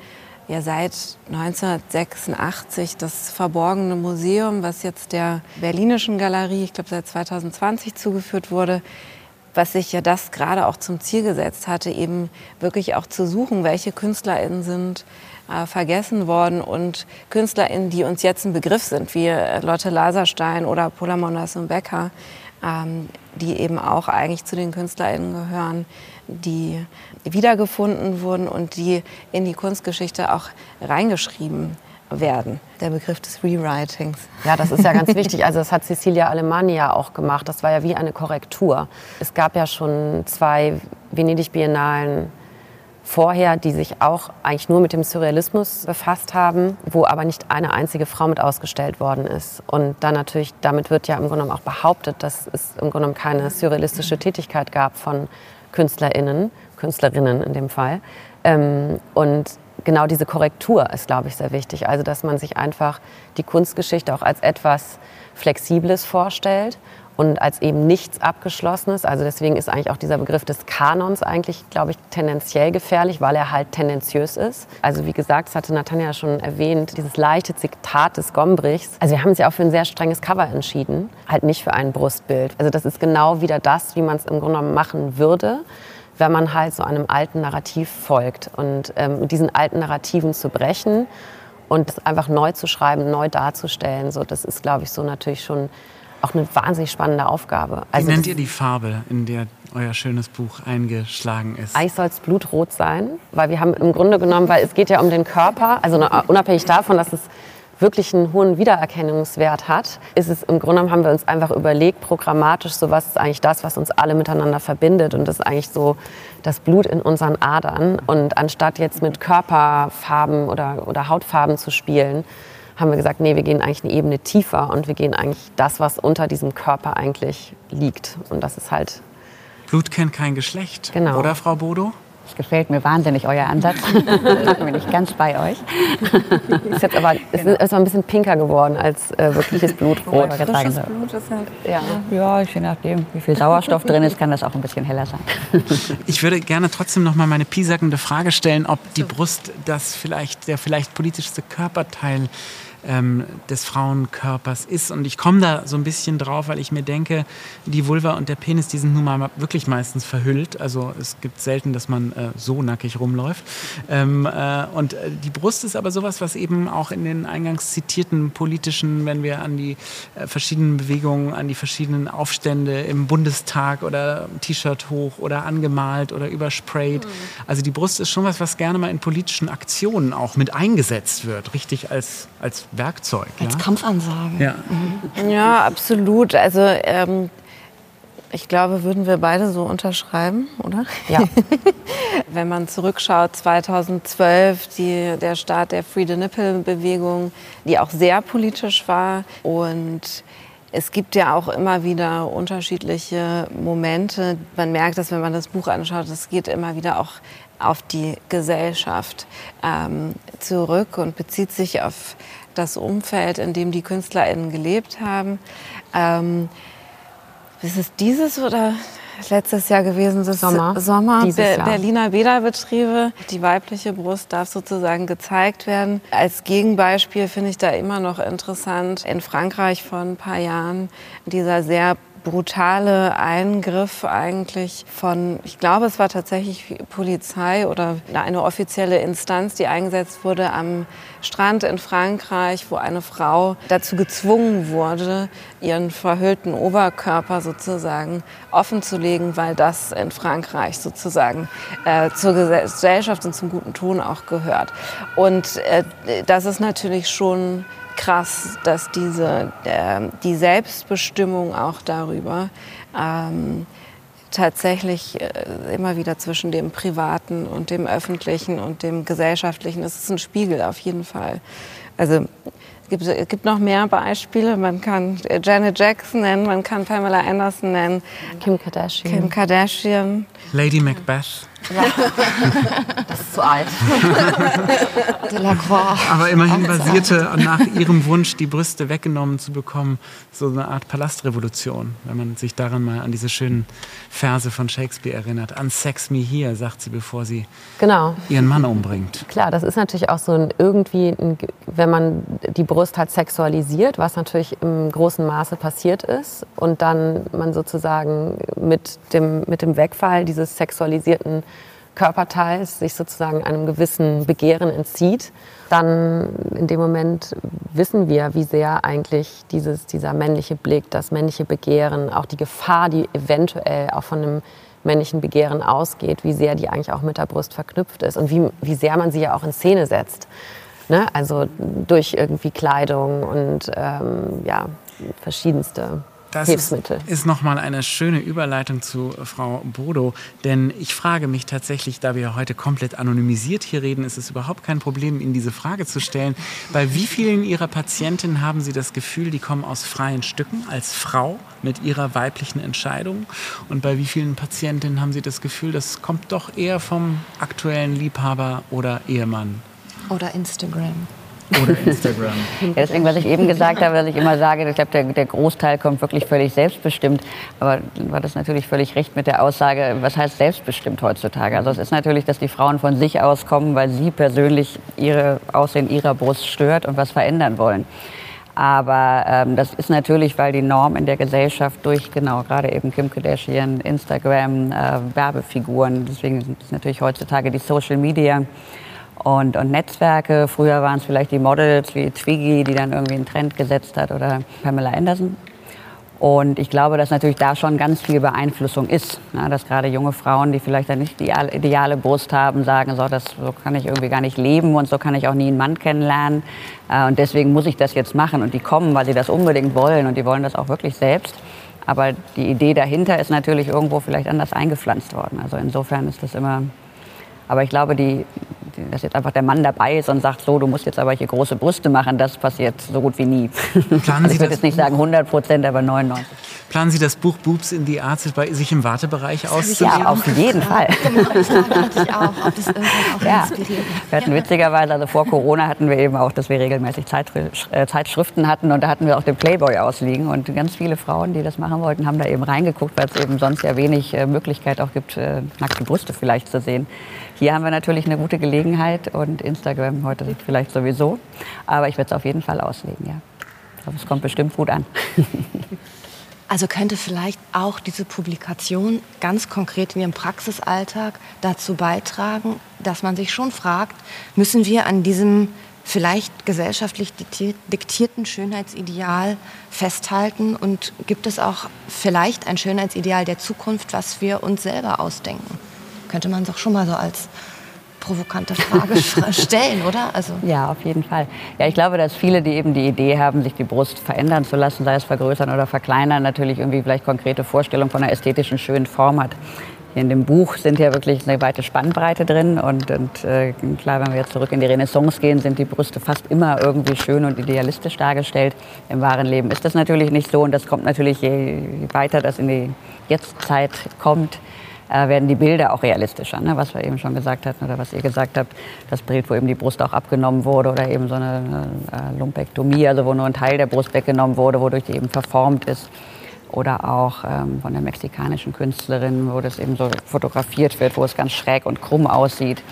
ja seit 1986 das Verborgene Museum, was jetzt der Berlinischen Galerie, ich glaube seit 2020 zugeführt wurde, was sich ja das gerade auch zum Ziel gesetzt hatte, eben wirklich auch zu suchen, welche KünstlerInnen sind äh, vergessen worden und KünstlerInnen, die uns jetzt ein Begriff sind, wie äh, Lotte Laserstein oder Paula Mondas Becker, ähm, die eben auch eigentlich zu den KünstlerInnen gehören, die wiedergefunden wurden und die in die Kunstgeschichte auch reingeschrieben werden, der Begriff des Rewritings. Ja, das ist ja ganz wichtig. Also das hat Cecilia Alemannia auch gemacht. Das war ja wie eine Korrektur. Es gab ja schon zwei Venedig-Biennalen vorher, die sich auch eigentlich nur mit dem Surrealismus befasst haben, wo aber nicht eine einzige Frau mit ausgestellt worden ist. Und dann natürlich, damit wird ja im Grunde genommen auch behauptet, dass es im Grunde genommen keine surrealistische Tätigkeit gab von KünstlerInnen, Künstlerinnen in dem Fall. Ähm, und genau diese Korrektur ist, glaube ich, sehr wichtig. Also, dass man sich einfach die Kunstgeschichte auch als etwas Flexibles vorstellt und als eben nichts Abgeschlossenes. Also deswegen ist eigentlich auch dieser Begriff des Kanons eigentlich, glaube ich, tendenziell gefährlich, weil er halt tendenziös ist. Also wie gesagt, das hatte Natanja schon erwähnt, dieses leichte Zitat des Gombrichs. Also wir haben uns ja auch für ein sehr strenges Cover entschieden, halt nicht für ein Brustbild. Also das ist genau wieder das, wie man es im Grunde genommen machen würde wenn man halt so einem alten Narrativ folgt. Und ähm, diesen alten Narrativen zu brechen und es einfach neu zu schreiben, neu darzustellen, so, das ist, glaube ich, so natürlich schon auch eine wahnsinnig spannende Aufgabe. Also Wie nennt ihr die Farbe, in der euer schönes Buch eingeschlagen ist? Eigentlich soll es blutrot sein, weil wir haben im Grunde genommen, weil es geht ja um den Körper, also unabhängig davon, dass es wirklich einen hohen Wiedererkennungswert hat, ist es im Grunde genommen haben wir uns einfach überlegt, programmatisch, so was ist eigentlich das, was uns alle miteinander verbindet und das ist eigentlich so das Blut in unseren Adern und anstatt jetzt mit Körperfarben oder, oder Hautfarben zu spielen, haben wir gesagt, nee, wir gehen eigentlich eine Ebene tiefer und wir gehen eigentlich das, was unter diesem Körper eigentlich liegt und das ist halt Blut kennt kein Geschlecht, genau. oder Frau Bodo? Es gefällt mir wahnsinnig, euer Ansatz. da bin ich ganz bei euch. ist jetzt aber ist, ist ein bisschen pinker geworden als äh, wirkliches Blutrot. Frisches Blut ist halt, ja. ja, je nachdem, wie viel Sauerstoff drin ist, kann das auch ein bisschen heller sein. Ich würde gerne trotzdem noch mal meine piesackende Frage stellen, ob die Brust das vielleicht, der vielleicht politischste Körperteil ähm, des Frauenkörpers ist. Und ich komme da so ein bisschen drauf, weil ich mir denke, die Vulva und der Penis, die sind nun mal wirklich meistens verhüllt. Also es gibt selten, dass man äh, so nackig rumläuft. Ähm, äh, und äh, die Brust ist aber sowas, was eben auch in den eingangs zitierten politischen, wenn wir an die äh, verschiedenen Bewegungen, an die verschiedenen Aufstände im Bundestag oder T-Shirt hoch oder angemalt oder übersprayt. Mhm. Also die Brust ist schon was, was gerne mal in politischen Aktionen auch mit eingesetzt wird, richtig als, als Werkzeug. Als ja? Kampfansage. Ja, mhm. ja absolut. Also ähm, ich glaube, würden wir beide so unterschreiben, oder? Ja. Wenn man zurückschaut, 2012, die, der Start der Free the Nipple-Bewegung, die auch sehr politisch war. Und es gibt ja auch immer wieder unterschiedliche Momente. Man merkt dass wenn man das Buch anschaut, es geht immer wieder auch auf die Gesellschaft ähm, zurück und bezieht sich auf das Umfeld, in dem die KünstlerInnen gelebt haben. Ähm, ist es dieses oder letztes Jahr gewesen? Das Sommer. Sommer. Be Jahr. Berliner Bäderbetriebe. Die weibliche Brust darf sozusagen gezeigt werden. Als Gegenbeispiel finde ich da immer noch interessant. In Frankreich vor ein paar Jahren dieser sehr brutale Eingriff eigentlich von, ich glaube, es war tatsächlich Polizei oder eine offizielle Instanz, die eingesetzt wurde am Strand in Frankreich, wo eine Frau dazu gezwungen wurde, ihren verhüllten Oberkörper sozusagen offenzulegen, weil das in Frankreich sozusagen äh, zur Gesellschaft und zum guten Ton auch gehört. Und äh, das ist natürlich schon krass, dass diese, äh, die Selbstbestimmung auch darüber ähm, tatsächlich äh, immer wieder zwischen dem Privaten und dem Öffentlichen und dem Gesellschaftlichen, das ist ein Spiegel auf jeden Fall. Also Es gibt, es gibt noch mehr Beispiele. Man kann Janet Jackson nennen, man kann Pamela Anderson nennen. Kim Kardashian. Kim Kardashian. Lady Macbeth. Das ist zu alt. Delacroix. Aber immerhin basierte nach ihrem Wunsch, die Brüste weggenommen zu bekommen, so eine Art Palastrevolution, wenn man sich daran mal an diese schönen Verse von Shakespeare erinnert. Unsex me here, sagt sie, bevor sie Genau. ihren Mann umbringt. Klar, das ist natürlich auch so ein irgendwie, ein, wenn man die Brust halt sexualisiert, was natürlich im großen Maße passiert ist und dann man sozusagen mit dem, mit dem Wegfall dieses sexualisierten Körperteils sich sozusagen einem gewissen Begehren entzieht, dann in dem Moment wissen wir, wie sehr eigentlich dieses, dieser männliche Blick, das männliche Begehren, auch die Gefahr, die eventuell auch von einem männlichen Begehren ausgeht, wie sehr die eigentlich auch mit der Brust verknüpft ist und wie, wie sehr man sie ja auch in Szene setzt. Ne? Also durch irgendwie Kleidung und ähm, ja, verschiedenste Das Hilfsmittel. ist, ist nochmal eine schöne Überleitung zu Frau Bodo, denn ich frage mich tatsächlich, da wir heute komplett anonymisiert hier reden, ist es überhaupt kein Problem, Ihnen diese Frage zu stellen. Bei wie vielen Ihrer Patientinnen haben Sie das Gefühl, die kommen aus freien Stücken als Frau mit ihrer weiblichen Entscheidung? Und bei wie vielen Patientinnen haben Sie das Gefühl, das kommt doch eher vom aktuellen Liebhaber oder Ehemann Oder Instagram. Oder Instagram? Ja, deswegen, was ich eben gesagt habe, dass ich immer sage, ich glaube, der, der Großteil kommt wirklich völlig selbstbestimmt. Aber war das natürlich völlig recht mit der Aussage, was heißt selbstbestimmt heutzutage? Also es ist natürlich, dass die Frauen von sich aus kommen, weil sie persönlich ihre Aussehen ihrer Brust stört und was verändern wollen. Aber ähm, das ist natürlich, weil die Norm in der Gesellschaft durch, genau, gerade eben Kim Kardashian, Instagram, äh, Werbefiguren, deswegen sind es natürlich heutzutage die Social Media, und, und Netzwerke. Früher waren es vielleicht die Models wie Twiggy, die dann irgendwie einen Trend gesetzt hat oder Pamela Anderson. Und ich glaube, dass natürlich da schon ganz viel Beeinflussung ist. Ja, dass gerade junge Frauen, die vielleicht dann nicht die ideale- ideale Brust haben, sagen, so, das, so kann ich irgendwie gar nicht leben und so kann ich auch nie einen Mann kennenlernen. Äh, Und deswegen muss ich das jetzt machen. Und die kommen, weil sie das unbedingt wollen und die wollen das auch wirklich selbst. Aber die Idee dahinter ist natürlich irgendwo vielleicht anders eingepflanzt worden. Also insofern ist das immer aber ich glaube, die, die, dass jetzt einfach der Mann dabei ist und sagt, so, du musst jetzt aber hier große Brüste machen, das passiert so gut wie nie. Planen Also Sie ich würde jetzt nicht sagen 100 Prozent, aber 99. Planen Sie das Buch Boobs in the Arts bei sich im Wartebereich auszulegen? Ja, auf jeden Fall. Genau, die hatte ich auch, ob das auch Ja. Wir hatten witzigerweise, also vor Corona hatten wir eben auch, dass wir regelmäßig äh, Zeitschriften hatten und da hatten wir auch den Playboy ausliegen und ganz viele Frauen, die das machen wollten, haben da eben reingeguckt, weil es eben sonst ja wenig äh, Möglichkeit auch gibt, äh, nackte Brüste vielleicht zu sehen. Hier haben wir natürlich eine gute Gelegenheit und Instagram heute vielleicht sowieso, aber ich werde es auf jeden Fall auslegen, ja. Glaube, es kommt bestimmt gut an. Also könnte vielleicht auch diese Publikation ganz konkret in Ihrem Praxisalltag dazu beitragen, dass man sich schon fragt, müssen wir an diesem vielleicht gesellschaftlich dikti- diktierten Schönheitsideal festhalten und gibt es auch vielleicht ein Schönheitsideal der Zukunft, was wir uns selber ausdenken? Könnte man doch schon mal so als provokante Frage fra- stellen, oder? Also Ja, auf jeden Fall. Ja, ich glaube, dass viele, die eben die Idee haben, sich die Brust verändern zu lassen, sei es vergrößern oder verkleinern, natürlich irgendwie vielleicht konkrete Vorstellungen von einer ästhetischen, schönen Form hat. Hier in dem Buch sind ja wirklich eine weite Spannbreite drin und, und äh, klar, wenn wir jetzt zurück in die Renaissance gehen, sind die Brüste fast immer irgendwie schön und idealistisch dargestellt. Im wahren Leben ist das natürlich nicht so und das kommt natürlich, je weiter das in die Jetztzeit kommt, äh, werden die Bilder auch realistischer, ne? was wir eben schon gesagt hatten oder was ihr gesagt habt, das Bild, wo eben die Brust auch abgenommen wurde oder eben so eine äh, Lumpektomie, also wo nur ein Teil der Brust weggenommen wurde, wodurch die eben verformt ist. Oder auch ähm, von der mexikanischen Künstlerin, wo das eben so fotografiert wird, wo es ganz schräg und krumm aussieht,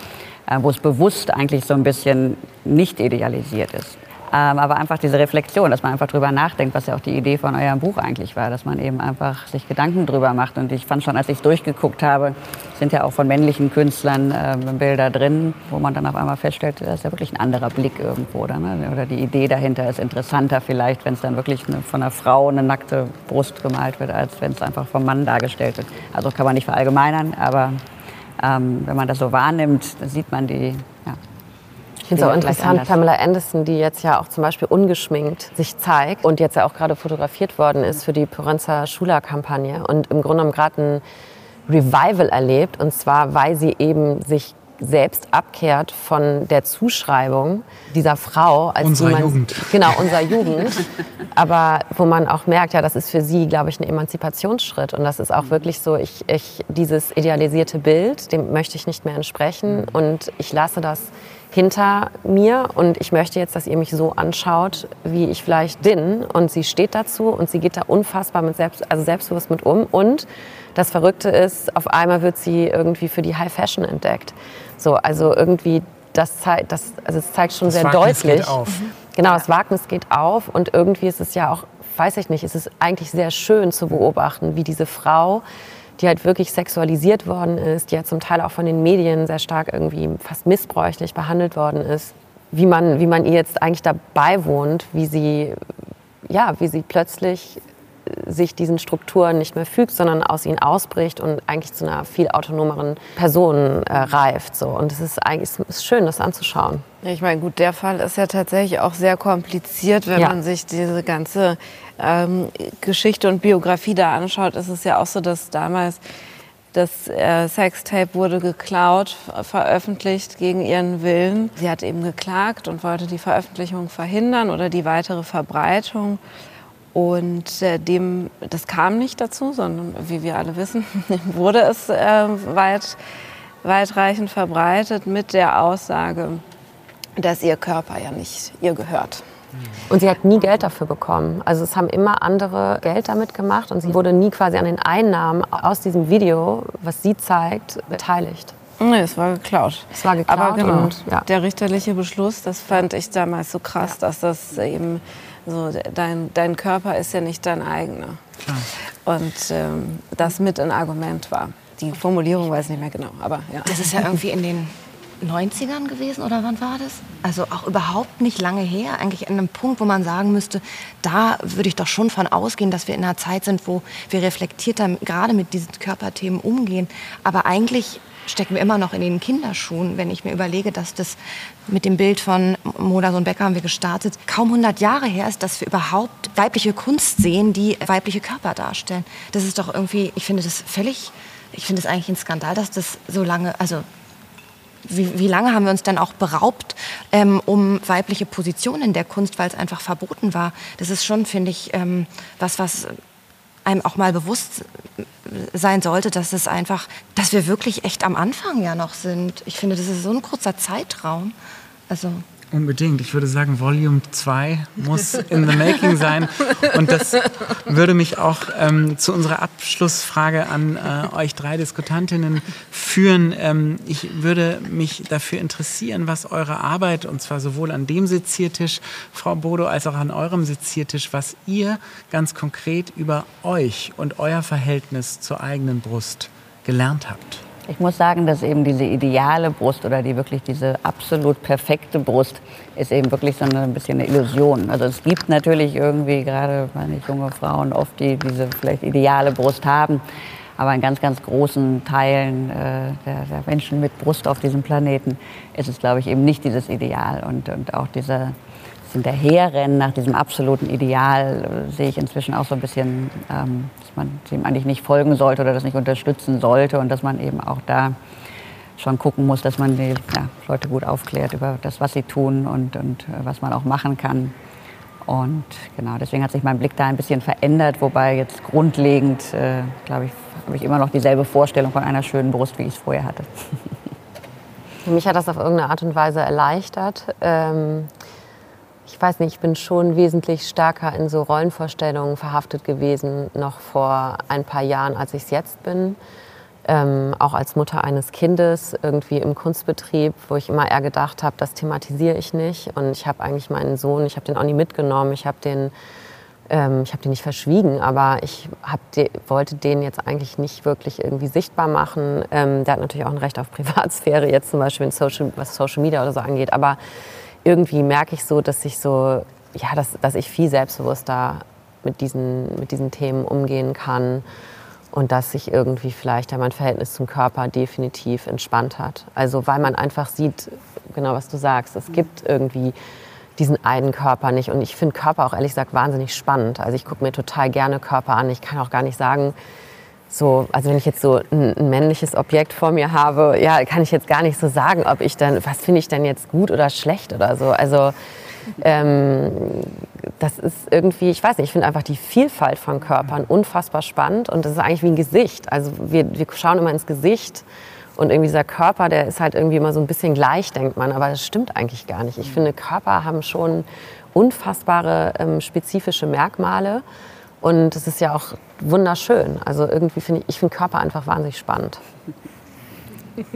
äh, wo es bewusst eigentlich so ein bisschen nicht idealisiert ist. Ähm, aber einfach diese Reflexion, dass man einfach drüber nachdenkt, was ja auch die Idee von eurem Buch eigentlich war, dass man eben einfach sich Gedanken drüber macht. Und ich fand schon, als ich es durchgeguckt habe, sind ja auch von männlichen Künstlern äh, Bilder drin, wo man dann auf einmal feststellt, das ist ja wirklich ein anderer Blick irgendwo. Oder, ne? oder die Idee dahinter ist interessanter vielleicht, wenn es dann wirklich eine, von einer Frau eine nackte Brust gemalt wird, als wenn es einfach vom Mann dargestellt wird. Also kann man nicht verallgemeinern, aber ähm, wenn man das so wahrnimmt, dann sieht man die, ja, Ich finde es auch interessant. Pamela Anderson, die jetzt ja auch zum Beispiel ungeschminkt sich zeigt und jetzt ja auch gerade fotografiert worden ist für die Porenza Schula-Kampagne und im Grunde genommen gerade ein Revival erlebt. Und zwar, weil sie eben sich selbst abkehrt von der Zuschreibung dieser Frau als unserer man, Jugend. Genau, unserer Jugend. Aber wo man auch merkt, ja, das ist für sie, glaube ich, ein Emanzipationsschritt. Und das ist auch wirklich so, ich, ich, dieses idealisierte Bild, dem möchte ich nicht mehr entsprechen. Und ich lasse das hinter mir und ich möchte jetzt, dass ihr mich so anschaut, wie ich vielleicht bin. Und sie steht dazu und sie geht da unfassbar mit selbst, also selbstbewusst mit um. Und das Verrückte ist, auf einmal wird sie irgendwie für die High Fashion entdeckt. So, also irgendwie, das zeigt, das, also es zeigt schon das sehr Wagnis deutlich. Geht auf. Genau, das Wagnis geht auf und irgendwie ist es ja auch, weiß ich nicht, es ist eigentlich sehr schön zu beobachten, wie diese Frau die halt wirklich sexualisiert worden ist, die ja zum Teil auch von den Medien sehr stark irgendwie fast missbräuchlich behandelt worden ist, wie man, wie man ihr jetzt eigentlich dabei wohnt, wie sie, ja, wie sie plötzlich sich diesen Strukturen nicht mehr fügt, sondern aus ihnen ausbricht und eigentlich zu einer viel autonomeren Person äh, reift. So. Und es ist eigentlich es ist schön, das anzuschauen. Ich meine, gut, der Fall ist ja tatsächlich auch sehr kompliziert, wenn ja. man sich diese ganze ähm, Geschichte und Biografie da anschaut. Ist es ja auch so, dass damals das äh, Sextape wurde geklaut, veröffentlicht gegen ihren Willen. Sie hat eben geklagt und wollte die Veröffentlichung verhindern oder die weitere Verbreitung. Und äh, dem, das kam nicht dazu, sondern wie wir alle wissen, wurde es äh, weit, weitreichend verbreitet mit der Aussage, dass ihr Körper ja nicht ihr gehört. Und sie hat nie Geld dafür bekommen. Also es haben immer andere Geld damit gemacht und sie wurde nie quasi an den Einnahmen aus diesem Video, was sie zeigt, beteiligt. Nee, es war geklaut. Es war geklaut. Aber genau, und, ja. der richterliche Beschluss, das fand ich damals so krass, ja. dass das eben so, dein, dein Körper ist ja nicht dein eigener. Klar. Und ähm, das mit ein Argument war. Die Formulierung weiß ich nicht mehr genau, aber ja. Das ist ja irgendwie in den 90ern gewesen oder wann war das? Also auch überhaupt nicht lange her. Eigentlich an einem Punkt, wo man sagen müsste, da würde ich doch schon von ausgehen, dass wir in einer Zeit sind, wo wir reflektierter gerade mit diesen Körperthemen umgehen. Aber eigentlich stecken wir immer noch in den Kinderschuhen, wenn ich mir überlege, dass das mit dem Bild von Modersohn Becker haben wir gestartet, kaum 100 Jahre her ist, dass wir überhaupt weibliche Kunst sehen, die weibliche Körper darstellen. Das ist doch irgendwie, ich finde das völlig, ich finde es eigentlich ein Skandal, dass das so lange, also wie, wie, lange haben wir uns denn auch beraubt ähm, um weibliche Positionen in der Kunst, weil es einfach verboten war? Das ist schon, finde ich, ähm, was, was einem auch mal bewusst sein sollte, dass es einfach, dass wir wirklich echt am Anfang ja noch sind. Ich finde, das ist so ein kurzer Zeitraum. Also Unbedingt. Ich würde sagen, Volume 2 muss in the making sein. Und das würde mich auch ähm, zu unserer Abschlussfrage an äh, euch drei Diskutantinnen führen. Ähm, ich würde mich dafür interessieren, was eure Arbeit, und zwar sowohl an dem Seziertisch, Frau Bodo, als auch an eurem Seziertisch, was ihr ganz konkret über euch und euer Verhältnis zur eigenen Brust gelernt habt. Ich muss sagen, dass eben diese ideale Brust oder die wirklich diese absolut perfekte Brust ist eben wirklich so ein bisschen eine Illusion. Also es gibt natürlich irgendwie gerade meine junge Frauen oft, die diese vielleicht ideale Brust haben. Aber in ganz, ganz großen Teilen äh, der, der, Menschen mit Brust auf diesem Planeten ist es, glaube ich, eben nicht dieses Ideal. Und, und auch dieser Hinterherrennen nach diesem absoluten Ideal äh, sehe ich inzwischen auch so ein bisschen ähm, man dem eigentlich nicht folgen sollte oder das nicht unterstützen sollte und dass man eben auch da schon gucken muss, dass man die ja, Leute gut aufklärt über das, was sie tun und, und äh, was man auch machen kann. Und genau, deswegen hat sich mein Blick da ein bisschen verändert, wobei jetzt grundlegend, äh, glaube ich, habe ich immer noch dieselbe Vorstellung von einer schönen Brust, wie ich es vorher hatte. Mich hat das auf irgendeine Art und Weise erleichtert. Ähm ich weiß nicht, ich bin schon wesentlich stärker in so Rollenvorstellungen verhaftet gewesen, noch vor ein paar Jahren, als ich es jetzt bin. Ähm, auch als Mutter eines Kindes irgendwie im Kunstbetrieb, wo ich immer eher gedacht habe, das thematisiere ich nicht. Und ich habe eigentlich meinen Sohn, ich habe den auch nie mitgenommen, ich habe den, ähm, ich den nicht verschwiegen, aber ich de, wollte den jetzt eigentlich nicht wirklich irgendwie sichtbar machen. Ähm, der hat natürlich auch ein Recht auf Privatsphäre, jetzt zum Beispiel Social, was Social Media oder so angeht. Aber irgendwie merke ich so, dass ich so, ja, dass, dass ich viel selbstbewusster mit diesen, mit diesen Themen umgehen kann und dass sich irgendwie vielleicht ja mein Verhältnis zum Körper definitiv entspannt hat. Also weil man einfach sieht, genau was du sagst, es gibt irgendwie diesen einen Körper nicht und ich finde Körper auch ehrlich gesagt wahnsinnig spannend. Also ich gucke mir total gerne Körper an. Ich kann auch gar nicht sagen, so, also wenn ich jetzt so ein, ein, männliches Objekt vor mir habe, ja, kann ich jetzt gar nicht so sagen, ob ich dann, was finde ich denn jetzt gut oder schlecht oder so. Also ähm, das ist irgendwie, ich weiß nicht, ich finde einfach die Vielfalt von Körpern unfassbar spannend und das ist eigentlich wie ein Gesicht. Also wir, wir schauen immer ins Gesicht und irgendwie dieser Körper, der ist halt irgendwie immer so ein bisschen gleich, denkt man, aber das stimmt eigentlich gar nicht. Ich finde, Körper haben schon unfassbare ähm, spezifische Merkmale. Und es ist ja auch wunderschön. Also irgendwie finde ich, ich finde Körper einfach wahnsinnig spannend.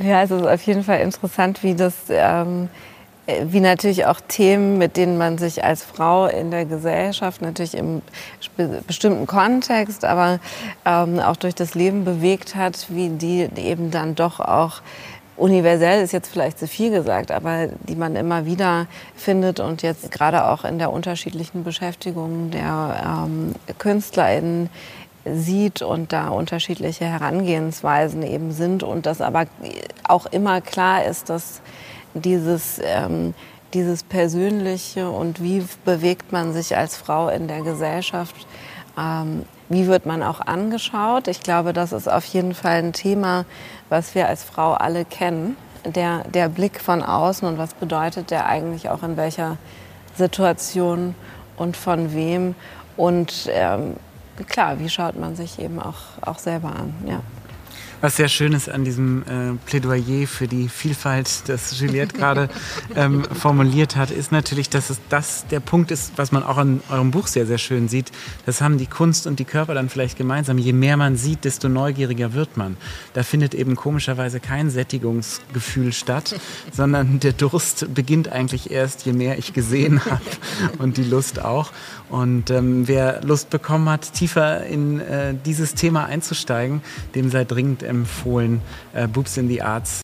ja, es ist auf jeden Fall interessant, wie das, ähm, wie natürlich auch Themen, mit denen man sich als Frau in der Gesellschaft natürlich im bestimmten Kontext, aber ähm, auch durch das Leben bewegt hat, wie die eben dann doch auch universell ist jetzt vielleicht zu viel gesagt, aber die man immer wieder findet und jetzt gerade auch in der unterschiedlichen Beschäftigung der ähm, KünstlerInnen sieht und da unterschiedliche Herangehensweisen eben sind und das aber auch immer klar ist, dass dieses, ähm, dieses Persönliche und wie bewegt man sich als Frau in der Gesellschaft ähm, wie wird man auch angeschaut? Ich glaube, das ist auf jeden Fall ein Thema, was wir als Frau alle kennen. Der, der Blick von außen und was bedeutet der eigentlich auch in welcher Situation und von wem. Und ähm, klar, wie schaut man sich eben auch, auch selber an. Ja. Was sehr schön ist an diesem äh, Plädoyer für die Vielfalt, das Juliette gerade ähm, formuliert hat, ist natürlich, dass es das der Punkt ist, was man auch in eurem Buch sehr, sehr schön sieht. Das haben die Kunst und die Körper dann vielleicht gemeinsam. Je mehr man sieht, desto neugieriger wird man. Da findet eben komischerweise kein Sättigungsgefühl statt, sondern der Durst beginnt eigentlich erst, je mehr ich gesehen habe und die Lust auch. Und ähm, wer Lust bekommen hat, tiefer in äh, dieses Thema einzusteigen, dem sei dringend empfohlen, äh, Boobs in the Arts